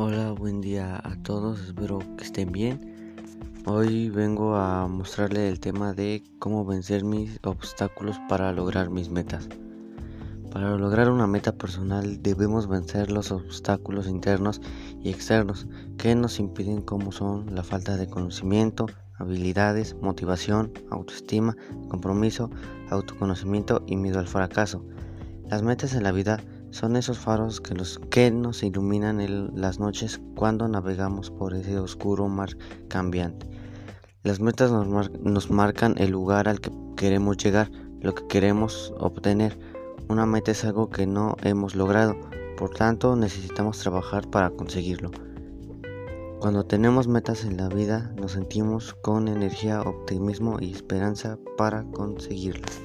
Hola a todos, espero que estén bien. Hoy vengo a mostrarles el tema de cómo vencer mis obstáculos para lograr mis metas. Para lograr una meta personal debemos vencer los obstáculos internos y externos que nos impiden como son la falta de conocimiento, habilidades, motivación, autoestima, compromiso, autoconocimiento y miedo al fracaso. Las metas en la vida son esos faros que, los, que nos iluminan las noches cuando navegamos por ese oscuro mar cambiante. Las metas nos, nos marcan el lugar al que queremos llegar, lo que queremos obtener. Una meta es algo que no hemos logrado, por tanto necesitamos trabajar para conseguirlo. Cuando tenemos metas en la vida nos sentimos con energía, optimismo y esperanza para conseguirlas.